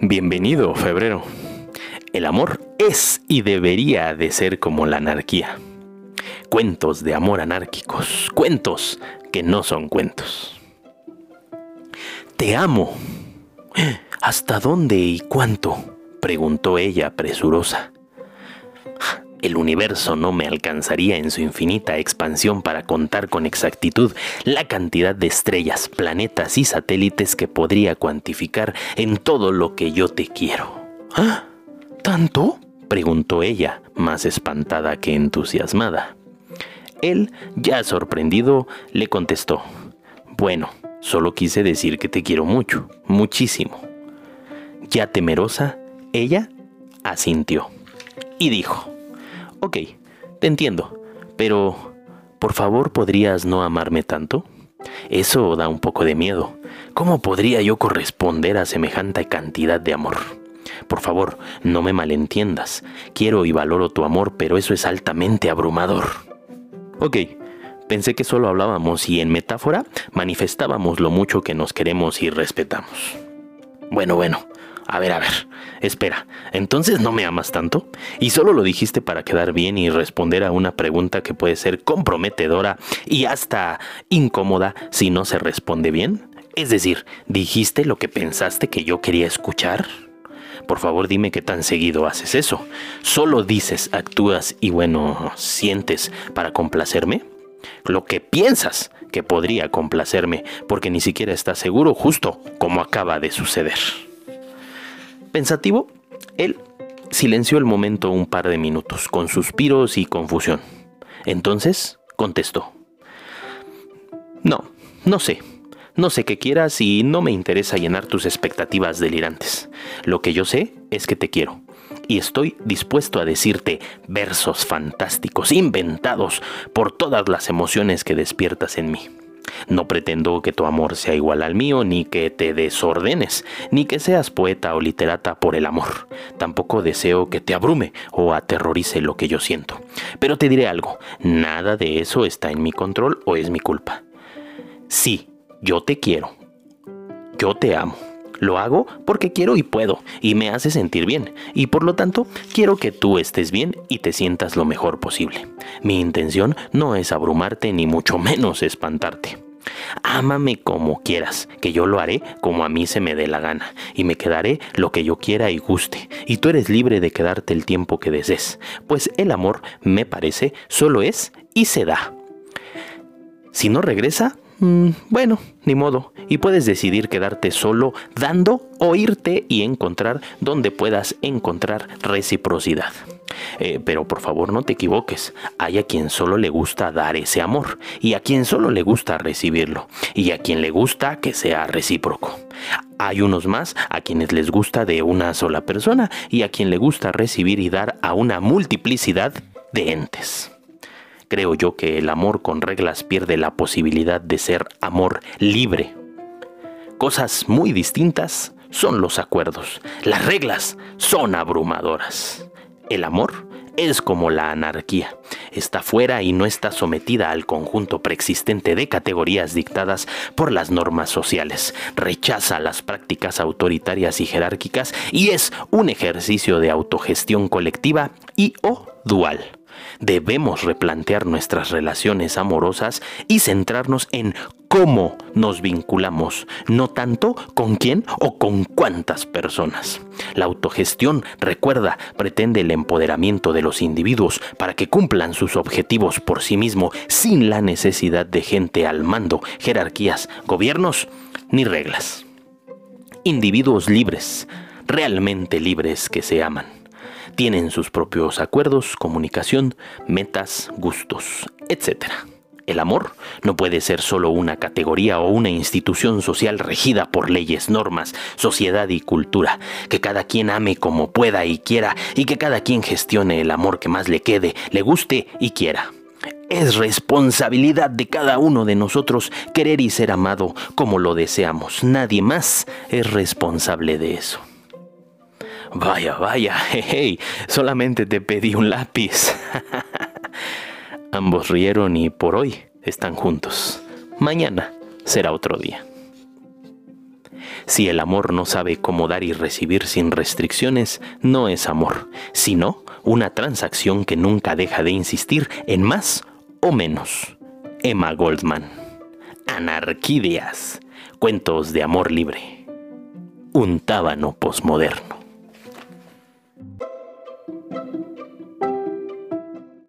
Bienvenido, febrero. El amor es y debería de ser como la anarquía. Cuentos de amor anárquicos, cuentos que no son cuentos. Te amo. ¿Hasta dónde y cuánto? preguntó ella presurosa. El universo no me alcanzaría en su infinita expansión para contar con exactitud la cantidad de estrellas, planetas y satélites que podría cuantificar en todo lo que yo te quiero. ¿Ah? ¿Tanto? preguntó ella, más espantada que entusiasmada. Él, ya sorprendido, le contestó, Bueno, solo quise decir que te quiero mucho, muchísimo. Ya temerosa, ella asintió y dijo, Ok, te entiendo, pero ¿por favor podrías no amarme tanto? Eso da un poco de miedo. ¿Cómo podría yo corresponder a semejante cantidad de amor? Por favor, no me malentiendas. Quiero y valoro tu amor, pero eso es altamente abrumador. Ok, pensé que solo hablábamos y en metáfora manifestábamos lo mucho que nos queremos y respetamos. Bueno, bueno, a ver, a ver, espera, ¿entonces no me amas tanto? ¿Y solo lo dijiste para quedar bien y responder a una pregunta que puede ser comprometedora y hasta incómoda si no se responde bien? Es decir, ¿dijiste lo que pensaste que yo quería escuchar? Por favor dime qué tan seguido haces eso. ¿Solo dices, actúas y bueno, sientes para complacerme? Lo que piensas que podría complacerme porque ni siquiera estás seguro justo como acaba de suceder. Pensativo, él silenció el momento un par de minutos, con suspiros y confusión. Entonces contestó. No, no sé. No sé qué quieras y no me interesa llenar tus expectativas delirantes. Lo que yo sé es que te quiero. Y estoy dispuesto a decirte versos fantásticos, inventados por todas las emociones que despiertas en mí. No pretendo que tu amor sea igual al mío, ni que te desordenes, ni que seas poeta o literata por el amor. Tampoco deseo que te abrume o aterrorice lo que yo siento. Pero te diré algo, nada de eso está en mi control o es mi culpa. Sí, yo te quiero. Yo te amo. Lo hago porque quiero y puedo, y me hace sentir bien, y por lo tanto quiero que tú estés bien y te sientas lo mejor posible. Mi intención no es abrumarte ni mucho menos espantarte. Ámame como quieras, que yo lo haré como a mí se me dé la gana, y me quedaré lo que yo quiera y guste, y tú eres libre de quedarte el tiempo que desees, pues el amor, me parece, solo es y se da. Si no regresa, mm, bueno, ni modo, y puedes decidir quedarte solo dando o irte y encontrar donde puedas encontrar reciprocidad. Eh, pero por favor no te equivoques, hay a quien solo le gusta dar ese amor y a quien solo le gusta recibirlo y a quien le gusta que sea recíproco. Hay unos más a quienes les gusta de una sola persona y a quien le gusta recibir y dar a una multiplicidad de entes. Creo yo que el amor con reglas pierde la posibilidad de ser amor libre. Cosas muy distintas son los acuerdos. Las reglas son abrumadoras. El amor es como la anarquía. Está fuera y no está sometida al conjunto preexistente de categorías dictadas por las normas sociales. Rechaza las prácticas autoritarias y jerárquicas y es un ejercicio de autogestión colectiva y o dual. Debemos replantear nuestras relaciones amorosas y centrarnos en cómo nos vinculamos, no tanto con quién o con cuántas personas. La autogestión, recuerda, pretende el empoderamiento de los individuos para que cumplan sus objetivos por sí mismo sin la necesidad de gente al mando, jerarquías, gobiernos ni reglas. Individuos libres, realmente libres que se aman tienen sus propios acuerdos, comunicación, metas, gustos, etc. El amor no puede ser solo una categoría o una institución social regida por leyes, normas, sociedad y cultura. Que cada quien ame como pueda y quiera y que cada quien gestione el amor que más le quede, le guste y quiera. Es responsabilidad de cada uno de nosotros querer y ser amado como lo deseamos. Nadie más es responsable de eso. Vaya, vaya, hey, solamente te pedí un lápiz. Ambos rieron y por hoy están juntos. Mañana será otro día. Si el amor no sabe cómo dar y recibir sin restricciones, no es amor, sino una transacción que nunca deja de insistir en más o menos. Emma Goldman. Anarquídeas. Cuentos de amor libre. Un tábano posmoderno.